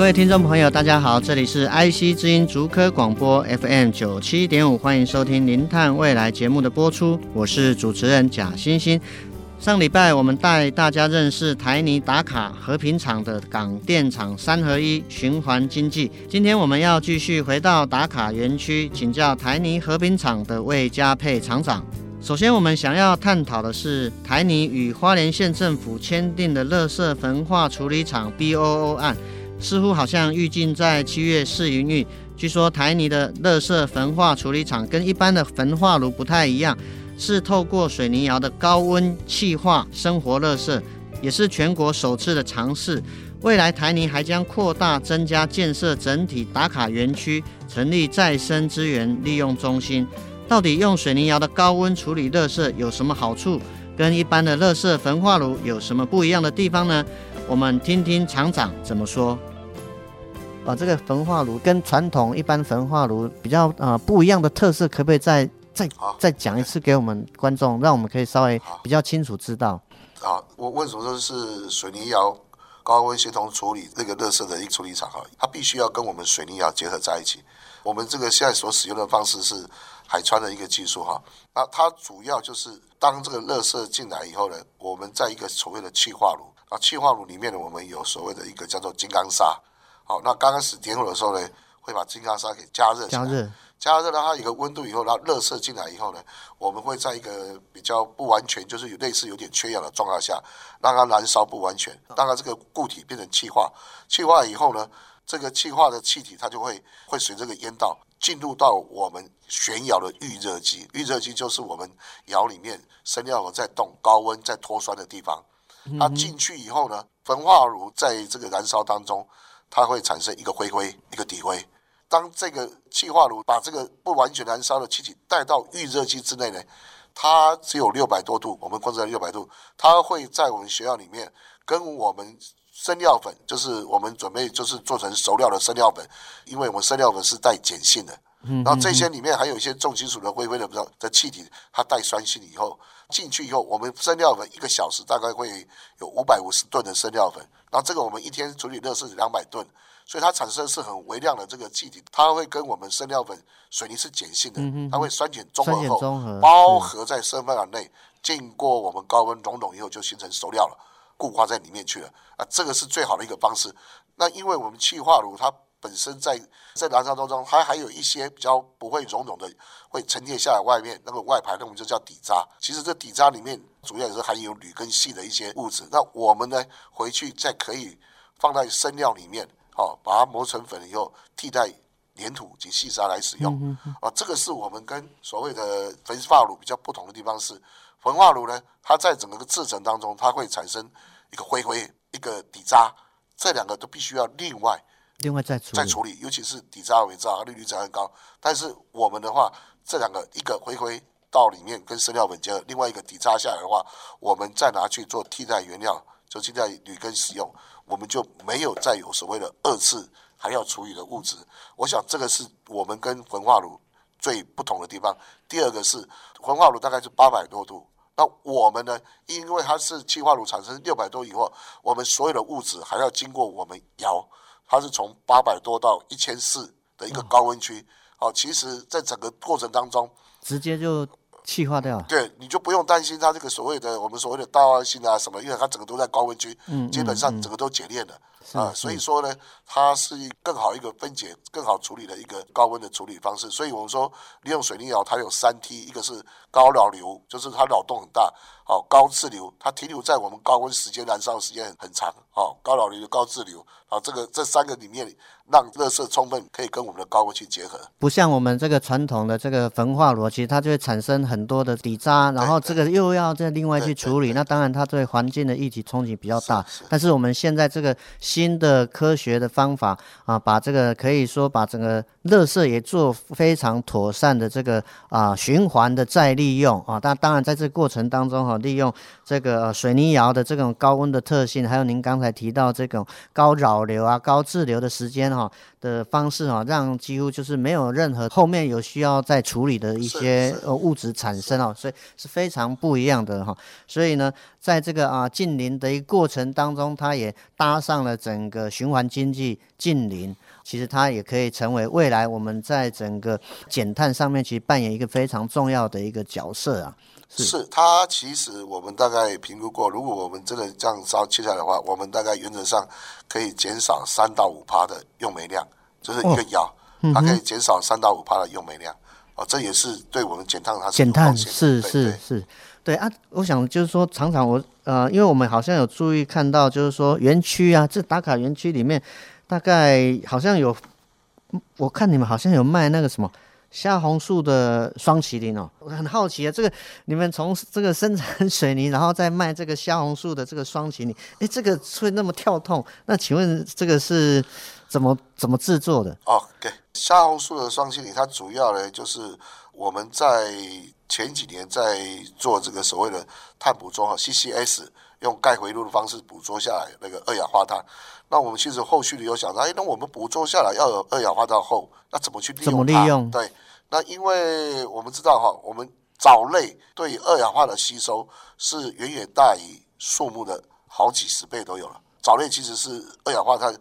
各位听众朋友，大家好，这里是 IC 之音竹科广播 FM 九七点五，欢迎收听《零碳未来》节目的播出，我是主持人贾欣欣。上礼拜我们带大家认识台泥打卡和平厂的港电厂三合一循环经济，今天我们要继续回到打卡园区，请教台泥和平厂的魏家沛厂长。首先，我们想要探讨的是台泥与花莲县政府签订的垃圾焚化处理厂 BOO 案。似乎好像预计在七月试营运。据说台泥的垃圾焚化处理厂跟一般的焚化炉不太一样，是透过水泥窑的高温气化生活热色，也是全国首次的尝试。未来台泥还将扩大增加建设整体打卡园区，成立再生资源利用中心。到底用水泥窑的高温处理垃圾有什么好处？跟一般的垃圾焚化炉有什么不一样的地方呢？我们听听厂长怎么说。啊，这个焚化炉跟传统一般焚化炉比较呃不一样的特色，可不可以再再再讲一次给我们观众，让我们可以稍微比较清楚知道？啊，我为什么说是水泥窑高温协同处理那个热色的一个处理厂哈？它必须要跟我们水泥窑结合在一起。我们这个现在所使用的方式是海川的一个技术哈。那它主要就是当这个热色进来以后呢，我们在一个所谓的气化炉啊，气化炉里面呢，我们有所谓的一个叫做金刚砂。好，那刚开始点火的时候呢，会把金刚砂给加热，加热，加热，让它有个温度以后，然后热射进来以后呢，我们会在一个比较不完全，就是有类似有点缺氧的状态下，让它燃烧不完全，让它这个固体变成气化，气化以后呢，这个气化的气体它就会会随这个烟道进入到我们旋窑的预热机，预热机就是我们窑里面生料盒在动、高温在脱酸的地方，它进去以后呢，焚化炉在这个燃烧当中。它会产生一个灰灰，一个底灰。当这个气化炉把这个不完全燃烧的气体带到预热机之内呢，它只有六百多度，我们控制在六百度，它会在我们学校里面跟我们生料粉，就是我们准备就是做成熟料的生料粉，因为我们生料粉是带碱性的，然后这些里面还有一些重金属的灰灰的不知道的气体，它带酸性以后进去以后，我们生料粉一个小时大概会有五百五十吨的生料粉。然后这个我们一天处理热是两百吨，所以它产生的是很微量的这个气体，它会跟我们生料粉、水泥是碱性的，它会酸碱中和后包合在生料粉内，经过我们高温熔融以后就形成熟料了，固化在里面去了。啊，这个是最好的一个方式。那因为我们气化炉它本身在在燃烧当中，它还有一些比较不会熔融的，会沉淀下来外面那个外排，那我们就叫底渣。其实这底渣里面。主要也是含有铝跟锡的一些物质，那我们呢回去再可以放在生料里面，好，把它磨成粉以后替代粘土及细沙来使用，啊，这个是我们跟所谓的焚化炉比较不同的地方是，焚化炉呢，它在整个的制程当中，它会产生一个灰灰，一个底渣，这两个都必须要另外另外再处理再处理，尤其是底渣、尾渣，利率才很高。但是我们的话，这两个一个灰灰。到里面跟生料粉结合，另外一个底渣下来的话，我们再拿去做替代原料，就替代铝根使用，我们就没有再有所谓的二次还要处理的物质。我想这个是我们跟焚化炉最不同的地方。第二个是焚化炉大概是八百多度，那我们呢，因为它是气化炉产生六百多以后，我们所有的物质还要经过我们窑，它是从八百多到一千四的一个高温区。好，其实在整个过程当中，直接就。气化掉，对，你就不用担心它这个所谓的我们所谓的道外性啊什么，因为它整个都在高温区，嗯，基本上整个都解炼了啊，所以说呢，它是更好一个分解、更好处理的一个高温的处理方式。所以我们说利用水泥窑，它有三梯，一个是高扰流，就是它扰动很大，哦，高滞留，它停留在我们高温时间燃烧时间很长，哦，高扰流、高滞留，啊，这个这三个里面。让热色充分可以跟我们的高温去结合，不像我们这个传统的这个焚化炉，其实它就会产生很多的底渣，然后这个又要再另外去处理，那当然它对环境的议题冲击比较大。是是，但是我们现在这个新的科学的方法啊，把这个可以说把整个热色也做非常妥善的这个啊循环的再利用啊，但当然在这个过程当中哈，利用这个水泥窑的这种高温的特性，还有您刚才提到这种高扰流啊、高滞留的时间哈。的方式啊，让几乎就是没有任何后面有需要再处理的一些呃物质产生哦，所以是非常不一样的哈。所以呢，在这个啊近邻的一个过程当中，它也搭上了整个循环经济近邻，其实它也可以成为未来我们在整个减碳上面其实扮演一个非常重要的一个角色啊。是，它其实我们大概评估过，如果我们真的这样烧切下来的话，我们大概原则上可以减少三到五趴的用煤量，就是一个窑，哦嗯、它可以减少三到五趴的用煤量。哦，这也是对我们减碳它是减碳是是是，对啊。我想就是说，常常我呃，因为我们好像有注意看到，就是说园区啊，这打卡园区里面，大概好像有，我看你们好像有卖那个什么。虾红素的双麒麟哦，我很好奇啊，这个你们从这个生产水泥，然后再卖这个虾红素的这个双麒麟，哎，这个会那么跳痛？那请问这个是怎么怎么制作的？哦，对，虾红素的双麒麟，它主要呢就是我们在前几年在做这个所谓的碳捕捉哈，CCS 用钙回路的方式捕捉下来那个二氧化碳。那我们其实后续的有想到，哎，那我们捕捉下来要有二氧化碳后，那怎么去利用它？怎么利用？对。那因为我们知道哈，我们藻类对二氧化碳的吸收是远远大于树木的好几十倍都有了。藻类其实是二氧化碳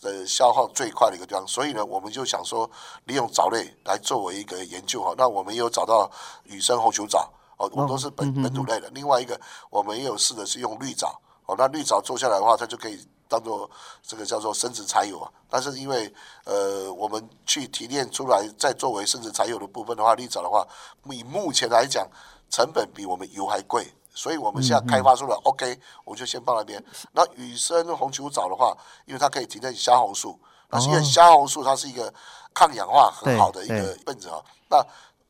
的消耗最快的一个地方，所以呢，我们就想说利用藻类来作为一个研究哈。那我们也有找到雨生红球藻哦，我们都是本本土类的。另外一个，我们也有试的是用绿藻哦，那绿藻做下来的话，它就可以。当做这个叫做生殖柴油啊，但是因为呃我们去提炼出来再作为生殖柴油的部分的话，绿藻的话，以目前来讲成本比我们油还贵，所以我们现在开发出来、嗯、OK，我就先放那边。那雨生红球藻的话，因为它可以提炼虾红素，那是因为虾红素它是一个抗氧化很好的一个分子啊，那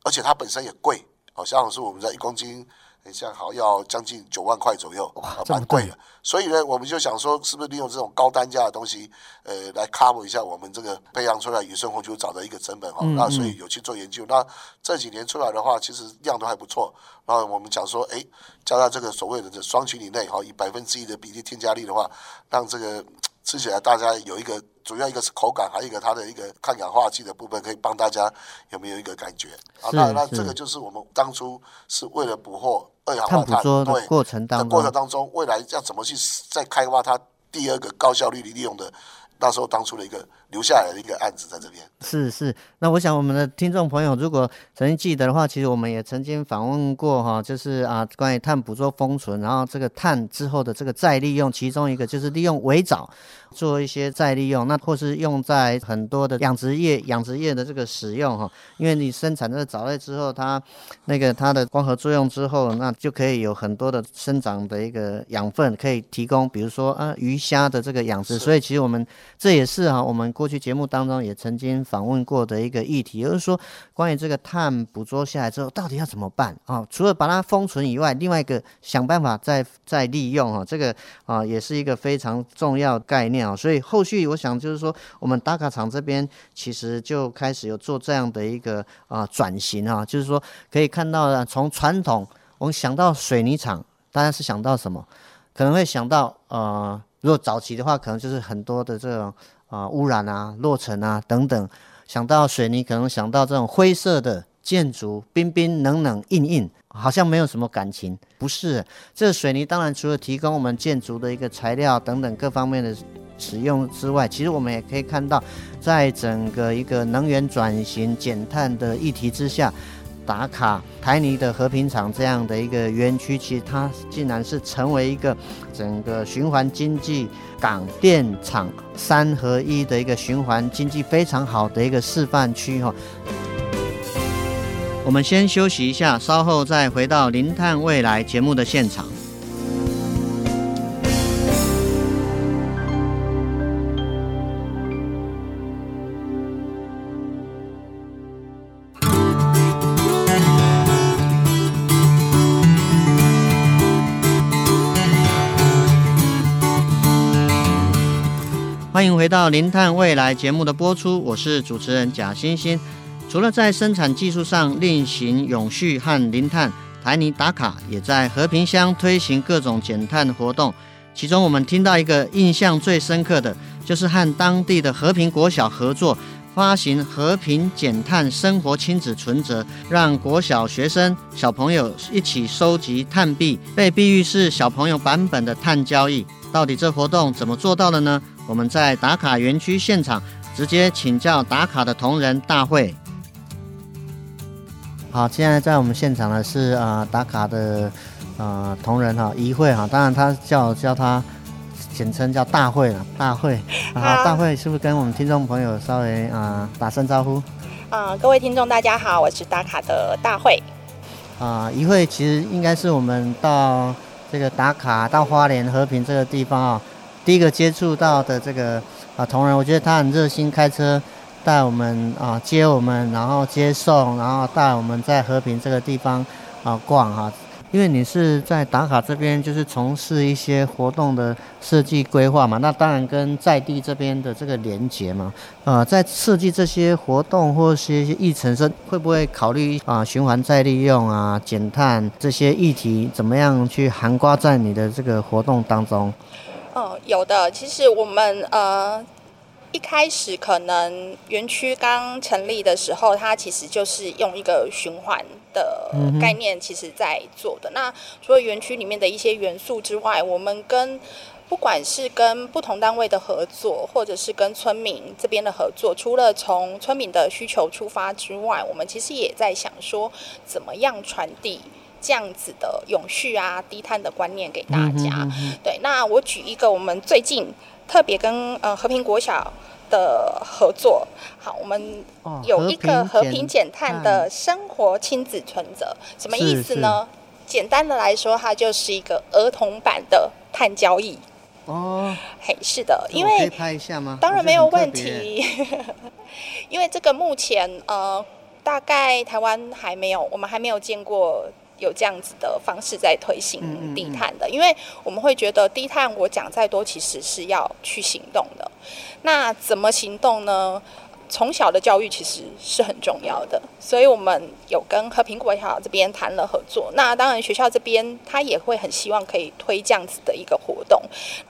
而且它本身也贵，哦，虾红素我们在一公斤。像好要将近九万块左右，哇，蛮贵的。所以呢，我们就想说，是不是利用这种高单价的东西，呃，来 cover 一下我们这个培养出来野生红球藻的一个成本哈、嗯嗯。那所以有去做研究。那这几年出来的话，其实量都还不错。然后我们讲说，哎，加上这个所谓的这霜淇淋类哈，以百分之一的比例添加力的话，让这个吃起来大家有一个主要一个是口感，还有一个它的一个抗氧化剂的部分，可以帮大家有没有一个感觉？啊，那那这个就是我们当初是为了捕获。二氧化碳对过程当中，过程当中，未来要怎么去再开发它第二个高效率利用的，那时候当初的一个留下来的一个案子在这边。是是，那我想我们的听众朋友如果曾经记得的话，其实我们也曾经访问过哈，就是啊关于碳捕捉封存，然后这个碳之后的这个再利用，其中一个就是利用围藻。做一些再利用，那或是用在很多的养殖业、养殖业的这个使用哈，因为你生产这个藻类之后，它那个它的光合作用之后，那就可以有很多的生长的一个养分，可以提供，比如说啊鱼虾的这个养殖。所以其实我们这也是哈，我们过去节目当中也曾经访问过的一个议题，就是说关于这个碳捕捉下来之后，到底要怎么办啊？除了把它封存以外，另外一个想办法再再利用哈，这个啊也是一个非常重要概念啊。所以后续我想就是说，我们打卡厂这边其实就开始有做这样的一个啊转型啊，就是说可以看到从传统我们想到水泥厂，大家是想到什么？可能会想到呃，如果早期的话，可能就是很多的这种啊污染啊、落尘啊等等。想到水泥，可能想到这种灰色的建筑，冰冰冷冷硬硬，好像没有什么感情。不是，这水泥当然除了提供我们建筑的一个材料等等各方面的。使用之外，其实我们也可以看到，在整个一个能源转型、减碳的议题之下，打卡台泥的和平厂这样的一个园区，其实它竟然是成为一个整个循环经济、港电厂三合一的一个循环经济非常好的一个示范区哈。我们先休息一下，稍后再回到零碳未来节目的现场。欢迎回到《零碳未来》节目的播出，我是主持人贾欣欣。除了在生产技术上另行永续和零碳，台泥打卡也在和平乡推行各种减碳活动。其中，我们听到一个印象最深刻的，就是和当地的和平国小合作。发行和平减碳生活亲子存折，让国小学生小朋友一起收集碳币，被比喻是小朋友版本的碳交易。到底这活动怎么做到的呢？我们在打卡园区现场直接请教打卡的同仁大会。好，现在在我们现场的是啊、呃、打卡的啊、呃、同仁哈一会哈，当然他叫叫他。简称叫大会了，大会，好，大会是不是跟我们听众朋友稍微啊、呃、打声招呼？啊、呃，各位听众大家好，我是打卡的大会。啊，一会其实应该是我们到这个打卡到花莲和平这个地方啊，第一个接触到的这个啊同仁，我觉得他很热心，开车带我们啊接我们，然后接送，然后带我们在和平这个地方啊逛哈。因为你是在打卡这边，就是从事一些活动的设计规划嘛，那当然跟在地这边的这个连接嘛，呃，在设计这些活动或是一些议程上，会不会考虑啊循环再利用啊减碳这些议题，怎么样去涵盖在你的这个活动当中？哦，有的，其实我们呃。一开始可能园区刚成立的时候，它其实就是用一个循环的概念，其实在做的。那除了园区里面的一些元素之外，我们跟不管是跟不同单位的合作，或者是跟村民这边的合作，除了从村民的需求出发之外，我们其实也在想说，怎么样传递这样子的永续啊、低碳的观念给大家。对，那我举一个我们最近特别跟呃和平国小。的合作，好，我们有一个和平减碳的生活亲子存折，什么意思呢？简单的来说，它就是一个儿童版的碳交易。哦，嘿，是的，因为可以拍一下吗？当然没有问题，因为这个目前呃，大概台湾还没有，我们还没有见过。有这样子的方式在推行低碳的，因为我们会觉得低碳，我讲再多其实是要去行动的。那怎么行动呢？从小的教育其实是很重要的，所以我们有跟和平国小这边谈了合作。那当然学校这边他也会很希望可以推这样子的一个活动，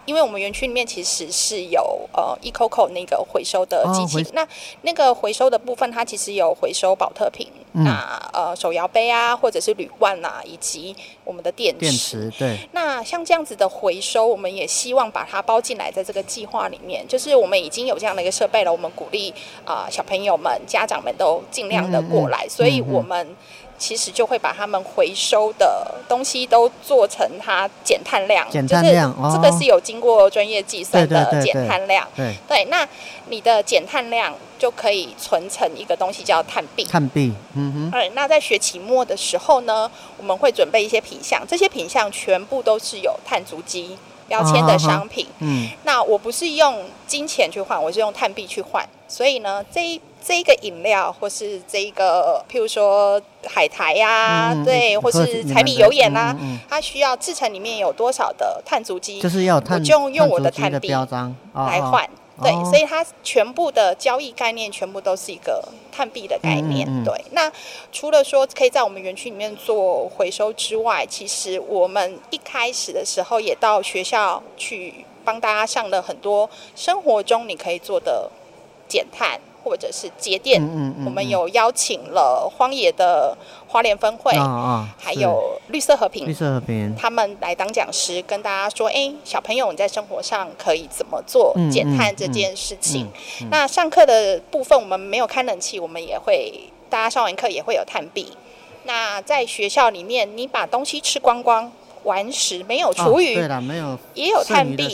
因为我们园区里面其实是有呃 eCoco 那个回收的机器，哦、那那个回收的部分它其实有回收保特瓶，嗯、那呃手摇杯啊，或者是铝罐啊，以及我们的电池。电池对。那像这样子的回收，我们也希望把它包进来，在这个计划里面，就是我们已经有这样的一个设备了，我们鼓励。啊、呃，小朋友们、家长们都尽量的过来，嗯嗯、所以我们其实就会把他们回收的东西都做成它减碳量，减碳量，就是这个是有经过专业计算的减碳量。对，对，那你的减碳量就可以存成一个东西叫碳币。碳币，嗯哼。对，那在学期末的时候呢，我们会准备一些品相，这些品相全部都是有碳足迹标签的商品。哦、嗯，那我不是用金钱去换，我是用碳币去换。所以呢，这一这一个饮料，或是这一个，譬如说海苔呀、啊，嗯、对，或是柴米油盐啊，嗯嗯、它需要制成里面有多少的碳足迹，就是要碳，我就用我的碳币标章来换。哦哦、对，所以它全部的交易概念全部都是一个碳币的概念。嗯嗯、对，那除了说可以在我们园区里面做回收之外，其实我们一开始的时候也到学校去帮大家上了很多生活中你可以做的。减碳或者是节电，嗯嗯嗯、我们有邀请了荒野的花莲分会，哦哦、还有绿色和平，绿色和平，他们来当讲师，跟大家说：哎、欸，小朋友你在生活上可以怎么做减碳这件事情？那上课的部分我们没有开冷气，我们也会大家上完课也会有碳币。那在学校里面，你把东西吃光光，完食没有厨余，哦、对了，没有也有碳币，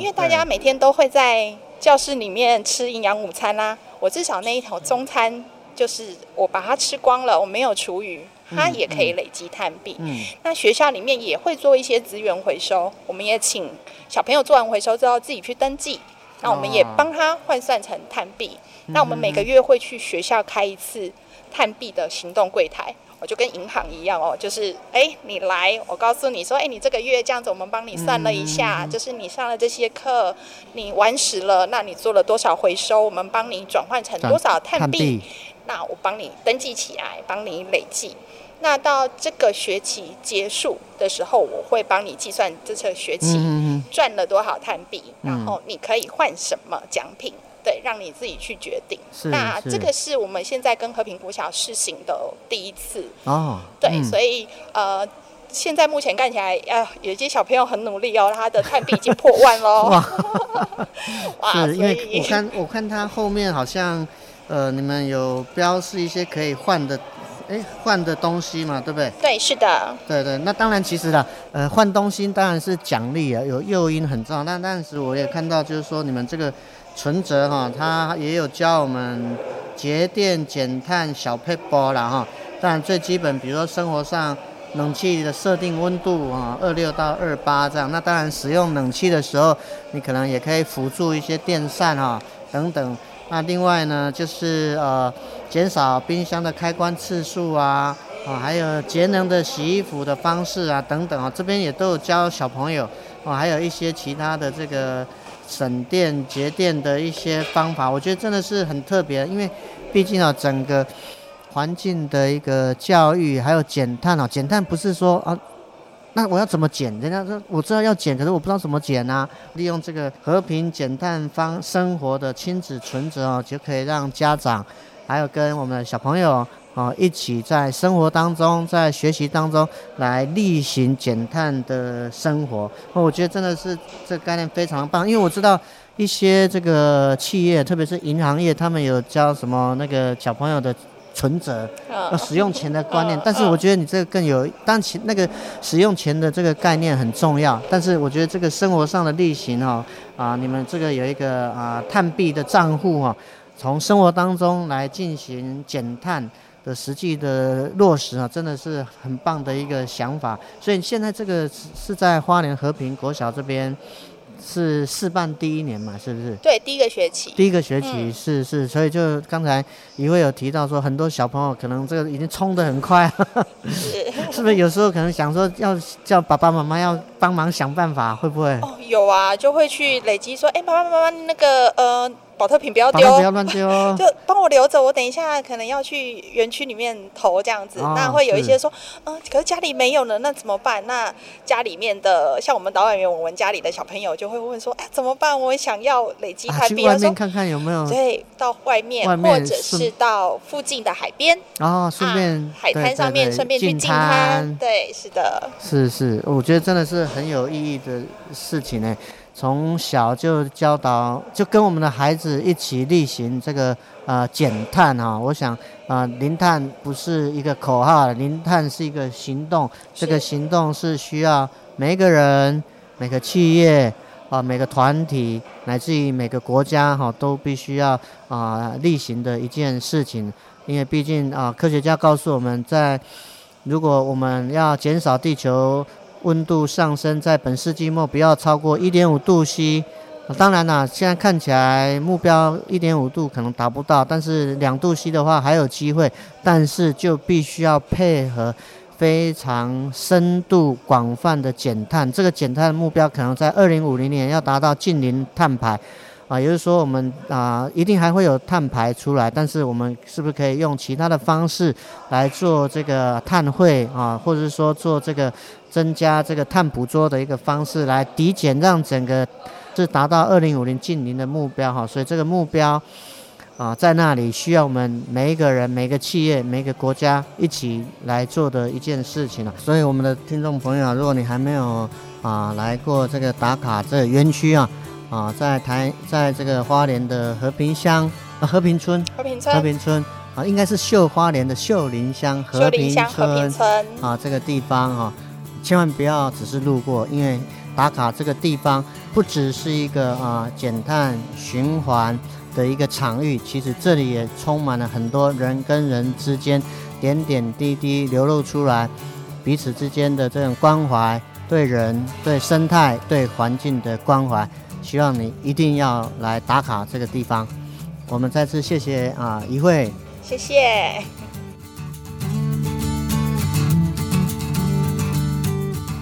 因为大家每天都会在。教室里面吃营养午餐啦、啊，我至少那一头中餐就是我把它吃光了，我没有厨余，它也可以累积碳币。嗯嗯、那学校里面也会做一些资源回收，我们也请小朋友做完回收之后自己去登记，那我们也帮他换算成碳币。那我们每个月会去学校开一次碳币的行动柜台。我就跟银行一样哦，就是哎，你来，我告诉你说，哎，你这个月这样子，我们帮你算了一下，嗯、就是你上了这些课，你完食了，那你做了多少回收，我们帮你转换成多少碳币，那我帮你登记起来，帮你累计。那到这个学期结束的时候，我会帮你计算这次学期赚了多少碳币，嗯、然后你可以换什么奖品。对，让你自己去决定。是那这个是我们现在跟和平国小试行的第一次哦。对，嗯、所以呃，现在目前看起来，啊、呃，有些小朋友很努力哦，他的碳币已经破万喽。哇，因为我看我看他后面好像呃，你们有标示一些可以换的，哎，换的东西嘛，对不对？对，是的。对对，那当然其实啦，呃，换东西当然是奖励啊，有诱因很重要。那当时我也看到，就是说你们这个。存折哈，它也有教我们节电减碳小撇步啦哈。当然最基本，比如说生活上冷气的设定温度啊，二六到二八这样。那当然使用冷气的时候，你可能也可以辅助一些电扇哈等等。那另外呢，就是呃减少冰箱的开关次数啊，啊还有节能的洗衣服的方式啊等等啊，这边也都有教小朋友啊，还有一些其他的这个。省电节电的一些方法，我觉得真的是很特别，因为毕竟啊，整个环境的一个教育还有减碳啊，减碳不是说啊，那我要怎么减？人家说我知道要减，可是我不知道怎么减啊。利用这个和平减碳方生活的亲子存折哦，就可以让家长还有跟我们的小朋友。哦，一起在生活当中，在学习当中来例行减碳的生活，我觉得真的是这个概念非常棒。因为我知道一些这个企业，特别是银行业，他们有教什么那个小朋友的存折，要使用钱的观念。但是我觉得你这个更有，当前那个使用钱的这个概念很重要。但是我觉得这个生活上的例行哦，啊，你们这个有一个啊碳币的账户哈，从生活当中来进行减碳。的实际的落实啊，真的是很棒的一个想法。所以现在这个是在花莲和平国小这边是试办第一年嘛，是不是？对，第一个学期。第一个学期、嗯、是是，所以就刚才一位有提到说，很多小朋友可能这个已经冲得很快，是 是不是？有时候可能想说要叫爸爸妈妈要帮忙想办法，会不会？哦，有啊，就会去累积说，哎，爸爸妈妈那个呃。宝特瓶不要丢，不要乱丢哦。就帮我留着，我等一下可能要去园区里面投这样子。哦、那会有一些说，嗯、呃，可是家里没有呢，那怎么办？那家里面的像我们导演员，我们家里的小朋友就会问说，哎，怎么办？我想要累积碳币，啊、去外面看看有没有。对，到外面，外面或者是到附近的海边哦，顺便、啊、海滩上面顺便去进滩。对，是的。是是，我觉得真的是很有意义的事情呢。从小就教导，就跟我们的孩子一起例行这个呃减碳哈。我想啊、呃，零碳不是一个口号，零碳是一个行动。这个行动是需要每一个人、每个企业啊、呃、每个团体，乃至于每个国家哈，都必须要啊、呃、例行的一件事情。因为毕竟啊、呃，科学家告诉我们在，如果我们要减少地球。温度上升，在本世纪末不要超过一点五度 C。当然啦，现在看起来目标一点五度可能达不到，但是两度 C 的话还有机会。但是就必须要配合非常深度广泛的减碳。这个减碳的目标可能在二零五零年要达到近零碳排。啊，也就是说，我们啊一定还会有碳排出来，但是我们是不是可以用其他的方式来做这个碳汇啊，或者是说做这个增加这个碳捕捉的一个方式来抵减，让整个是达到二零五零近零的目标哈。所以这个目标啊在那里需要我们每一个人、每个企业、每个国家一起来做的一件事情了。所以我们的听众朋友，如果你还没有啊来过这个打卡这个园区啊。啊，在台，在这个花莲的和平乡，啊，和平村，和平村，和平村，啊，应该是秀花莲的秀林乡和平村，和平村，啊，这个地方啊，千万不要只是路过，因为打卡这个地方不只是一个啊减碳循环的一个场域，其实这里也充满了很多人跟人之间点点滴滴流露出来彼此之间的这种关怀，对人、对生态、对环境的关怀。希望你一定要来打卡这个地方。我们再次谢谢啊，一会，谢谢。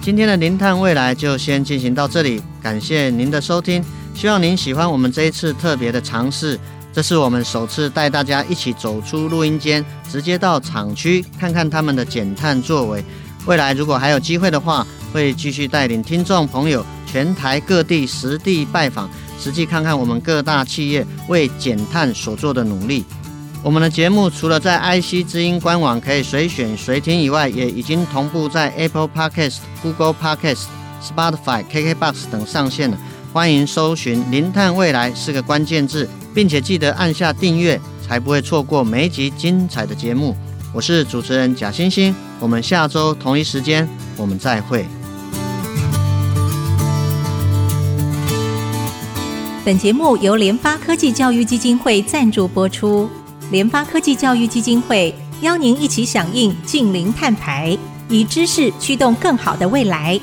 今天的零碳未来就先进行到这里，感谢您的收听，希望您喜欢我们这一次特别的尝试。这是我们首次带大家一起走出录音间，直接到厂区看看他们的减碳作为。未来如果还有机会的话，会继续带领听众朋友全台各地实地拜访，实际看看我们各大企业为减碳所做的努力。我们的节目除了在 IC 之音官网可以随选随听以外，也已经同步在 Apple Podcast、Google Podcast、Spotify、KKBox 等上线了。欢迎搜寻“零碳未来”四个关键字，并且记得按下订阅，才不会错过每一集精彩的节目。我是主持人贾欣欣，我们下周同一时间我们再会。本节目由联发科技教育基金会赞助播出，联发科技教育基金会邀您一起响应近零碳排，以知识驱动更好的未来。